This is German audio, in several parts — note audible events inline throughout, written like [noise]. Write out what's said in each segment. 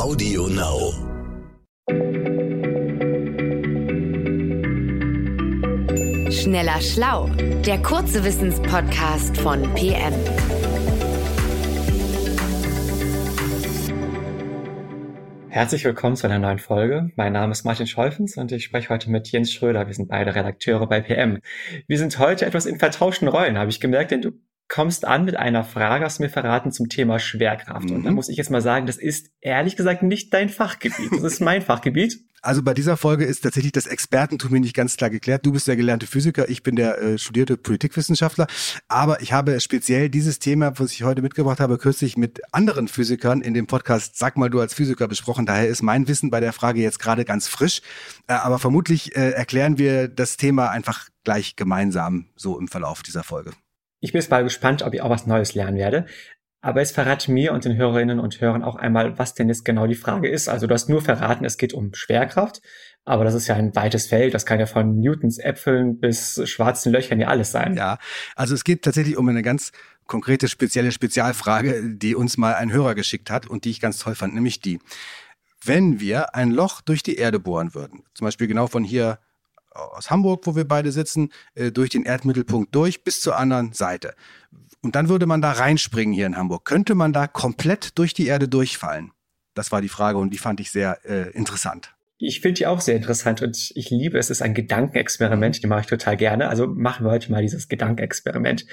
Audio Now. Schneller Schlau, der kurze Wissenspodcast von PM. Herzlich willkommen zu einer neuen Folge. Mein Name ist Martin Scholfens und ich spreche heute mit Jens Schröder. Wir sind beide Redakteure bei PM. Wir sind heute etwas in vertauschten Rollen, habe ich gemerkt, denn du kommst an mit einer Frage, hast du mir verraten zum Thema Schwerkraft. Mhm. Und da mhm. muss ich jetzt mal sagen, das ist ehrlich gesagt nicht dein Fachgebiet. Das ist mein Fachgebiet. [laughs] Also bei dieser Folge ist tatsächlich das Expertentum mir nicht ganz klar geklärt. Du bist der gelernte Physiker, ich bin der äh, studierte Politikwissenschaftler. Aber ich habe speziell dieses Thema, was ich heute mitgebracht habe, kürzlich mit anderen Physikern in dem Podcast Sag mal du als Physiker besprochen. Daher ist mein Wissen bei der Frage jetzt gerade ganz frisch. Äh, aber vermutlich äh, erklären wir das Thema einfach gleich gemeinsam so im Verlauf dieser Folge. Ich bin jetzt mal gespannt, ob ich auch was Neues lernen werde. Aber es verrate mir und den Hörerinnen und Hörern auch einmal, was denn jetzt genau die Frage ist. Also du hast nur verraten, es geht um Schwerkraft, aber das ist ja ein weites Feld. Das kann ja von Newtons Äpfeln bis schwarzen Löchern ja alles sein. Ja, also es geht tatsächlich um eine ganz konkrete, spezielle Spezialfrage, die uns mal ein Hörer geschickt hat und die ich ganz toll fand, nämlich die. Wenn wir ein Loch durch die Erde bohren würden, zum Beispiel genau von hier aus Hamburg, wo wir beide sitzen, äh, durch den Erdmittelpunkt durch bis zur anderen Seite. Und dann würde man da reinspringen hier in Hamburg. Könnte man da komplett durch die Erde durchfallen? Das war die Frage und die fand ich sehr äh, interessant. Ich finde die auch sehr interessant und ich liebe es. Es ist ein Gedankenexperiment, die mache ich total gerne. Also machen wir heute mal dieses Gedankenexperiment.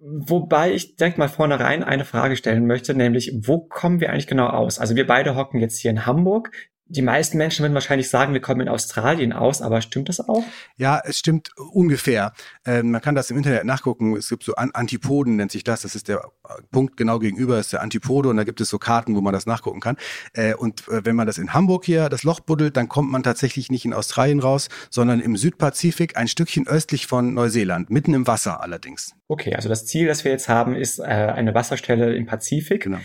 Wobei ich direkt mal vornherein eine Frage stellen möchte, nämlich, wo kommen wir eigentlich genau aus? Also wir beide hocken jetzt hier in Hamburg die meisten Menschen würden wahrscheinlich sagen, wir kommen in Australien aus, aber stimmt das auch? Ja, es stimmt ungefähr. Ähm, man kann das im Internet nachgucken. Es gibt so An Antipoden, nennt sich das. Das ist der äh, Punkt genau gegenüber, ist der Antipode und da gibt es so Karten, wo man das nachgucken kann. Äh, und äh, wenn man das in Hamburg hier das Loch buddelt, dann kommt man tatsächlich nicht in Australien raus, sondern im Südpazifik, ein Stückchen östlich von Neuseeland, mitten im Wasser allerdings. Okay, also das Ziel, das wir jetzt haben, ist äh, eine Wasserstelle im Pazifik. Genau.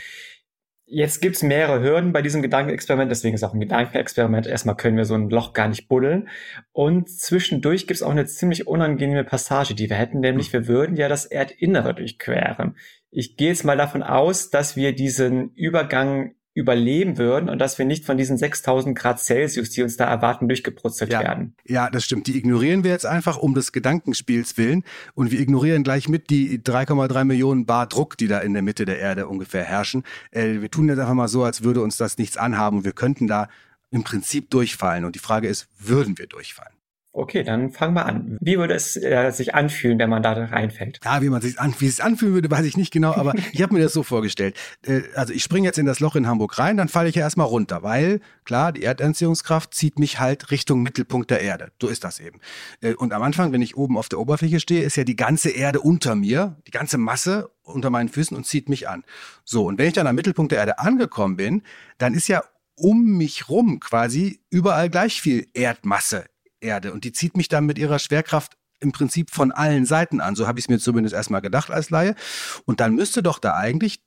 Jetzt gibt's mehrere Hürden bei diesem Gedankenexperiment, deswegen ist auch ein Gedankenexperiment. Erstmal können wir so ein Loch gar nicht buddeln. Und zwischendurch gibt's auch eine ziemlich unangenehme Passage, die wir hätten, nämlich wir würden ja das Erdinnere durchqueren. Ich gehe jetzt mal davon aus, dass wir diesen Übergang überleben würden und dass wir nicht von diesen 6000 Grad Celsius, die uns da erwarten, durchgebrutzelt ja, werden. Ja, das stimmt. Die ignorieren wir jetzt einfach um des Gedankenspiels willen und wir ignorieren gleich mit die 3,3 Millionen Bar Druck, die da in der Mitte der Erde ungefähr herrschen. Äh, wir tun jetzt einfach mal so, als würde uns das nichts anhaben und wir könnten da im Prinzip durchfallen. Und die Frage ist, würden wir durchfallen? Okay, dann fangen wir an. Wie würde es äh, sich anfühlen, wenn man da reinfällt? Ja, wie man sich an, wie es anfühlen würde, weiß ich nicht genau, aber [laughs] ich habe mir das so vorgestellt. Äh, also ich springe jetzt in das Loch in Hamburg rein, dann falle ich ja erstmal runter, weil klar, die Erdanziehungskraft zieht mich halt Richtung Mittelpunkt der Erde. So ist das eben. Äh, und am Anfang, wenn ich oben auf der Oberfläche stehe, ist ja die ganze Erde unter mir, die ganze Masse unter meinen Füßen und zieht mich an. So, und wenn ich dann am Mittelpunkt der Erde angekommen bin, dann ist ja um mich rum quasi überall gleich viel Erdmasse Erde. Und die zieht mich dann mit ihrer Schwerkraft im Prinzip von allen Seiten an. So habe ich es mir zumindest erstmal gedacht als Laie. Und dann müsste doch da eigentlich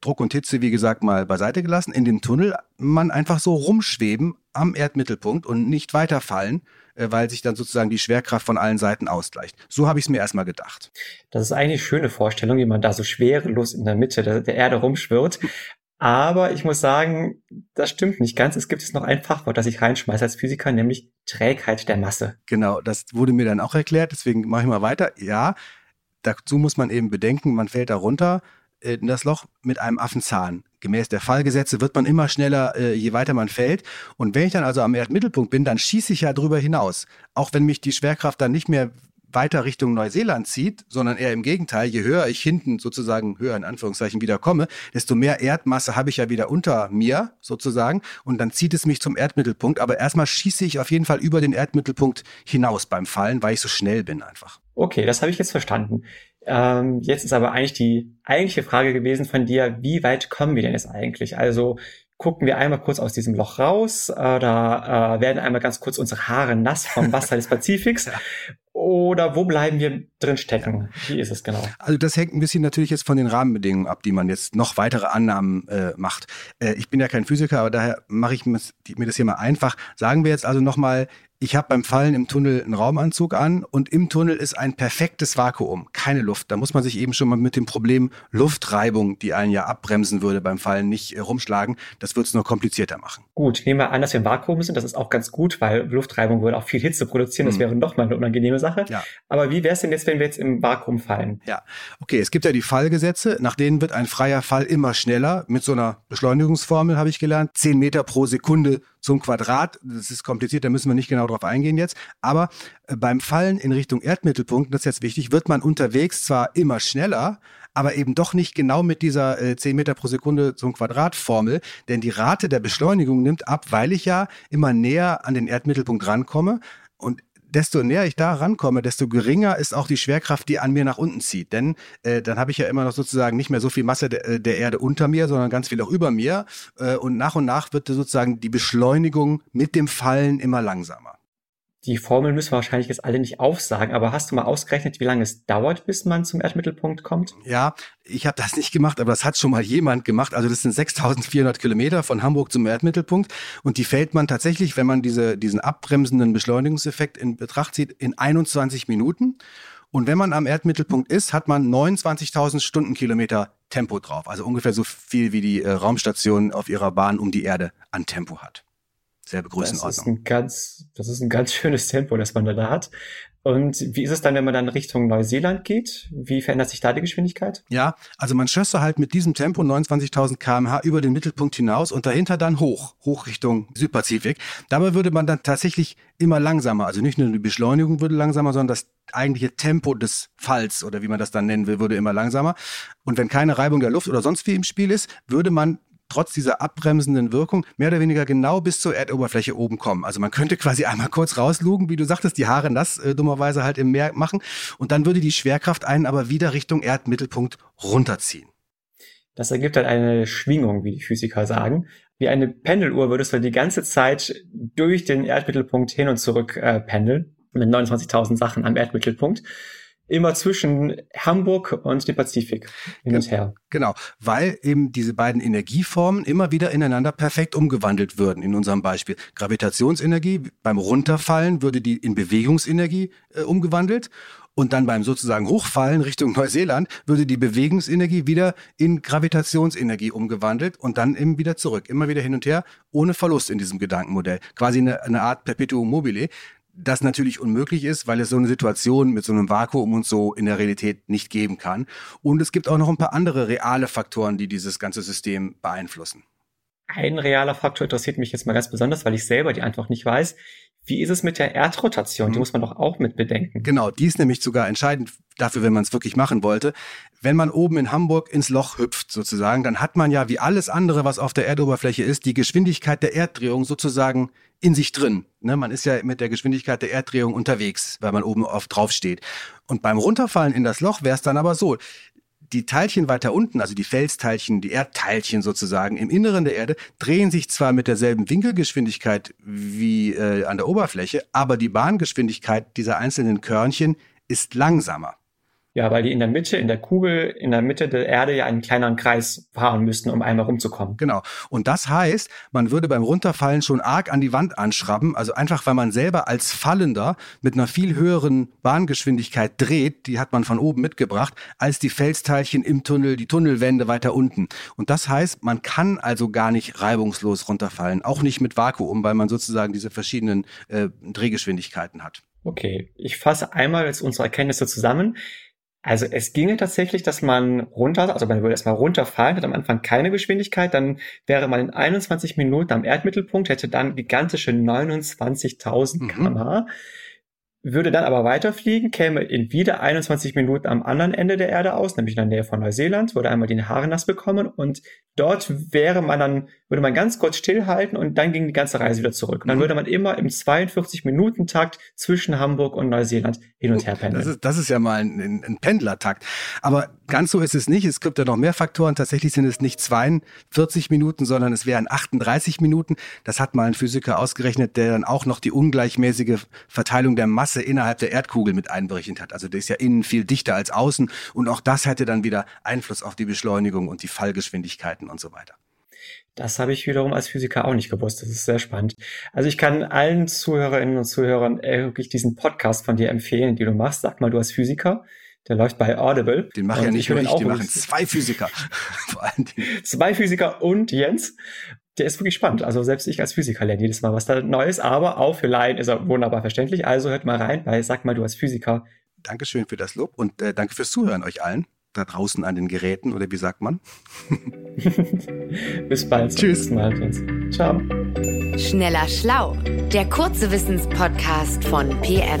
Druck und Hitze, wie gesagt, mal beiseite gelassen, in dem Tunnel man einfach so rumschweben am Erdmittelpunkt und nicht weiterfallen, äh, weil sich dann sozusagen die Schwerkraft von allen Seiten ausgleicht. So habe ich es mir erstmal gedacht. Das ist eigentlich eine schöne Vorstellung, wie man da so schwerelos in der Mitte der, der Erde rumschwirrt. Aber ich muss sagen, das stimmt nicht ganz. Es gibt jetzt noch ein Fachwort, das ich reinschmeiße als Physiker, nämlich Trägheit der Masse. Genau, das wurde mir dann auch erklärt, deswegen mache ich mal weiter. Ja, dazu muss man eben bedenken, man fällt da runter äh, in das Loch mit einem Affenzahn. Gemäß der Fallgesetze wird man immer schneller, äh, je weiter man fällt. Und wenn ich dann also am Erdmittelpunkt bin, dann schieße ich ja drüber hinaus. Auch wenn mich die Schwerkraft dann nicht mehr weiter Richtung Neuseeland zieht, sondern eher im Gegenteil, je höher ich hinten sozusagen höher in Anführungszeichen wieder komme, desto mehr Erdmasse habe ich ja wieder unter mir sozusagen und dann zieht es mich zum Erdmittelpunkt. Aber erstmal schieße ich auf jeden Fall über den Erdmittelpunkt hinaus beim Fallen, weil ich so schnell bin einfach. Okay, das habe ich jetzt verstanden. Ähm, jetzt ist aber eigentlich die eigentliche Frage gewesen von dir, wie weit kommen wir denn jetzt eigentlich? Also gucken wir einmal kurz aus diesem Loch raus, äh, da äh, werden einmal ganz kurz unsere Haare nass vom Wasser des Pazifiks. [laughs] Oder wo bleiben wir drin stecken? Wie ist es genau? Also das hängt ein bisschen natürlich jetzt von den Rahmenbedingungen ab, die man jetzt noch weitere Annahmen äh, macht. Äh, ich bin ja kein Physiker, aber daher mache ich mir das hier mal einfach. Sagen wir jetzt also nochmal, ich habe beim Fallen im Tunnel einen Raumanzug an und im Tunnel ist ein perfektes Vakuum, keine Luft. Da muss man sich eben schon mal mit dem Problem Luftreibung, die einen ja abbremsen würde beim Fallen, nicht äh, rumschlagen. Das wird es nur komplizierter machen. Gut, nehmen wir an, dass wir im Vakuum sind. Das ist auch ganz gut, weil Luftreibung würde auch viel Hitze produzieren. Das hm. wäre noch mal eine unangenehme Sache. Ja. Aber wie wäre es denn jetzt, wenn wir jetzt im Vakuum fallen? Ja, okay, es gibt ja die Fallgesetze, nach denen wird ein freier Fall immer schneller. Mit so einer Beschleunigungsformel habe ich gelernt. Zehn Meter pro Sekunde zum Quadrat. Das ist kompliziert, da müssen wir nicht genau drauf eingehen jetzt. Aber äh, beim Fallen in Richtung Erdmittelpunkt, das ist jetzt wichtig, wird man unterwegs zwar immer schneller, aber eben doch nicht genau mit dieser äh, 10 Meter pro Sekunde zum Quadrat Formel, denn die Rate der Beschleunigung nimmt ab, weil ich ja immer näher an den Erdmittelpunkt rankomme. Und desto näher ich da rankomme, desto geringer ist auch die Schwerkraft, die an mir nach unten zieht. Denn äh, dann habe ich ja immer noch sozusagen nicht mehr so viel Masse de, äh, der Erde unter mir, sondern ganz viel auch über mir. Äh, und nach und nach wird sozusagen die Beschleunigung mit dem Fallen immer langsamer. Die Formel müssen wir wahrscheinlich jetzt alle nicht aufsagen, aber hast du mal ausgerechnet, wie lange es dauert, bis man zum Erdmittelpunkt kommt? Ja, ich habe das nicht gemacht, aber das hat schon mal jemand gemacht. Also das sind 6400 Kilometer von Hamburg zum Erdmittelpunkt und die fällt man tatsächlich, wenn man diese, diesen abbremsenden Beschleunigungseffekt in Betracht zieht, in 21 Minuten. Und wenn man am Erdmittelpunkt ist, hat man 29.000 Stundenkilometer Tempo drauf. Also ungefähr so viel wie die äh, Raumstation auf ihrer Bahn um die Erde an Tempo hat selbe Größenordnung. Das ist ein ganz, das ist ein ganz [laughs] schönes Tempo, das man da hat. Und wie ist es dann, wenn man dann Richtung Neuseeland geht? Wie verändert sich da die Geschwindigkeit? Ja, also man schösse halt mit diesem Tempo 29.000 kmh über den Mittelpunkt hinaus und dahinter dann hoch, hoch Richtung Südpazifik. Dabei würde man dann tatsächlich immer langsamer, also nicht nur die Beschleunigung würde langsamer, sondern das eigentliche Tempo des Falls oder wie man das dann nennen will, würde immer langsamer. Und wenn keine Reibung der Luft oder sonst wie im Spiel ist, würde man trotz dieser abbremsenden Wirkung mehr oder weniger genau bis zur Erdoberfläche oben kommen. Also man könnte quasi einmal kurz rauslugen, wie du sagtest, die Haare nass äh, dummerweise halt im Meer machen und dann würde die Schwerkraft einen aber wieder Richtung Erdmittelpunkt runterziehen. Das ergibt dann eine Schwingung, wie die Physiker sagen. Wie eine Pendeluhr würdest du die ganze Zeit durch den Erdmittelpunkt hin und zurück äh, pendeln mit 29.000 Sachen am Erdmittelpunkt immer zwischen Hamburg und dem Pazifik hin und her. Genau, weil eben diese beiden Energieformen immer wieder ineinander perfekt umgewandelt würden. In unserem Beispiel Gravitationsenergie beim Runterfallen würde die in Bewegungsenergie äh, umgewandelt und dann beim sozusagen Hochfallen Richtung Neuseeland würde die Bewegungsenergie wieder in Gravitationsenergie umgewandelt und dann eben wieder zurück, immer wieder hin und her, ohne Verlust in diesem Gedankenmodell. Quasi eine, eine Art Perpetuum mobile das natürlich unmöglich ist, weil es so eine Situation mit so einem Vakuum und so in der Realität nicht geben kann. Und es gibt auch noch ein paar andere reale Faktoren, die dieses ganze System beeinflussen. Ein realer Faktor interessiert mich jetzt mal ganz besonders, weil ich selber die einfach nicht weiß. Wie ist es mit der Erdrotation? Die mhm. muss man doch auch mit bedenken. Genau, die ist nämlich sogar entscheidend dafür, wenn man es wirklich machen wollte. Wenn man oben in Hamburg ins Loch hüpft sozusagen, dann hat man ja wie alles andere, was auf der Erdoberfläche ist, die Geschwindigkeit der Erddrehung sozusagen in sich drin. Ne, man ist ja mit der Geschwindigkeit der Erddrehung unterwegs, weil man oben oft drauf steht. Und beim Runterfallen in das Loch wäre es dann aber so, die Teilchen weiter unten, also die Felsteilchen, die Erdteilchen sozusagen im Inneren der Erde, drehen sich zwar mit derselben Winkelgeschwindigkeit wie äh, an der Oberfläche, aber die Bahngeschwindigkeit dieser einzelnen Körnchen ist langsamer. Ja, weil die in der Mitte, in der Kugel, in der Mitte der Erde ja einen kleineren Kreis fahren müssten, um einmal rumzukommen. Genau. Und das heißt, man würde beim Runterfallen schon arg an die Wand anschrauben, also einfach, weil man selber als Fallender mit einer viel höheren Bahngeschwindigkeit dreht, die hat man von oben mitgebracht, als die Felsteilchen im Tunnel, die Tunnelwände weiter unten. Und das heißt, man kann also gar nicht reibungslos runterfallen, auch nicht mit Vakuum, weil man sozusagen diese verschiedenen äh, Drehgeschwindigkeiten hat. Okay, ich fasse einmal jetzt unsere Erkenntnisse zusammen. Also es ginge tatsächlich, dass man runter, also man würde erstmal runterfallen, hat am Anfang keine Geschwindigkeit, dann wäre man in 21 Minuten am Erdmittelpunkt, hätte dann gigantische 29.000 mhm. Würde dann aber weiterfliegen, käme in wieder 21 Minuten am anderen Ende der Erde aus, nämlich in der Nähe von Neuseeland, würde einmal die Haare nass bekommen und dort wäre man dann, würde man ganz kurz stillhalten und dann ging die ganze Reise wieder zurück. Und dann mhm. würde man immer im 42-Minuten-Takt zwischen Hamburg und Neuseeland hin und her pendeln. Das ist, das ist ja mal ein, ein Pendlertakt. Aber ganz so ist es nicht. Es gibt ja noch mehr Faktoren. Tatsächlich sind es nicht 42 Minuten, sondern es wären 38 Minuten. Das hat mal ein Physiker ausgerechnet, der dann auch noch die ungleichmäßige Verteilung der Masse Masse innerhalb der Erdkugel mit einberechnet hat. Also der ist ja innen viel dichter als außen und auch das hätte dann wieder Einfluss auf die Beschleunigung und die Fallgeschwindigkeiten und so weiter. Das habe ich wiederum als Physiker auch nicht gewusst. Das ist sehr spannend. Also ich kann allen Zuhörerinnen und Zuhörern wirklich diesen Podcast von dir empfehlen, die du machst. Sag mal, du als Physiker. Der läuft bei Audible. Den mache ja nicht nur ich, den machen zwei Physiker. [laughs] Vor allen Dingen. Zwei Physiker und Jens. Der ist wirklich spannend. Also selbst ich als Physiker lerne jedes Mal was da Neues, aber auch für Laien ist er wunderbar verständlich. Also hört mal rein bei Sag mal, du als Physiker. Dankeschön für das Lob und äh, danke fürs Zuhören euch allen da draußen an den Geräten oder wie sagt man? [laughs] Bis bald. Tschüss. Mal, Ciao. Schneller Schlau, der kurze Wissenspodcast von PM.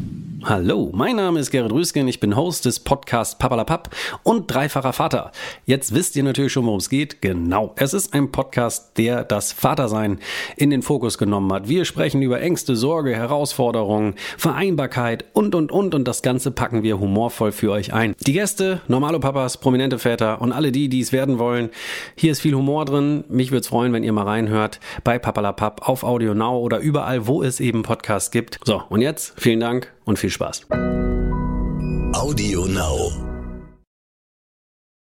Hallo, mein Name ist Gerrit Rüsken, ich bin Host des Podcasts Papalapap und dreifacher Vater. Jetzt wisst ihr natürlich schon, worum es geht. Genau, es ist ein Podcast, der das Vatersein in den Fokus genommen hat. Wir sprechen über Ängste, Sorge, Herausforderungen, Vereinbarkeit und, und, und und das Ganze packen wir humorvoll für euch ein. Die Gäste, normale Papas, prominente Väter und alle die, die es werden wollen. Hier ist viel Humor drin. Mich würde es freuen, wenn ihr mal reinhört bei Papalapap auf Audio Now oder überall, wo es eben Podcasts gibt. So, und jetzt vielen Dank und viel Spaß. Audio Now.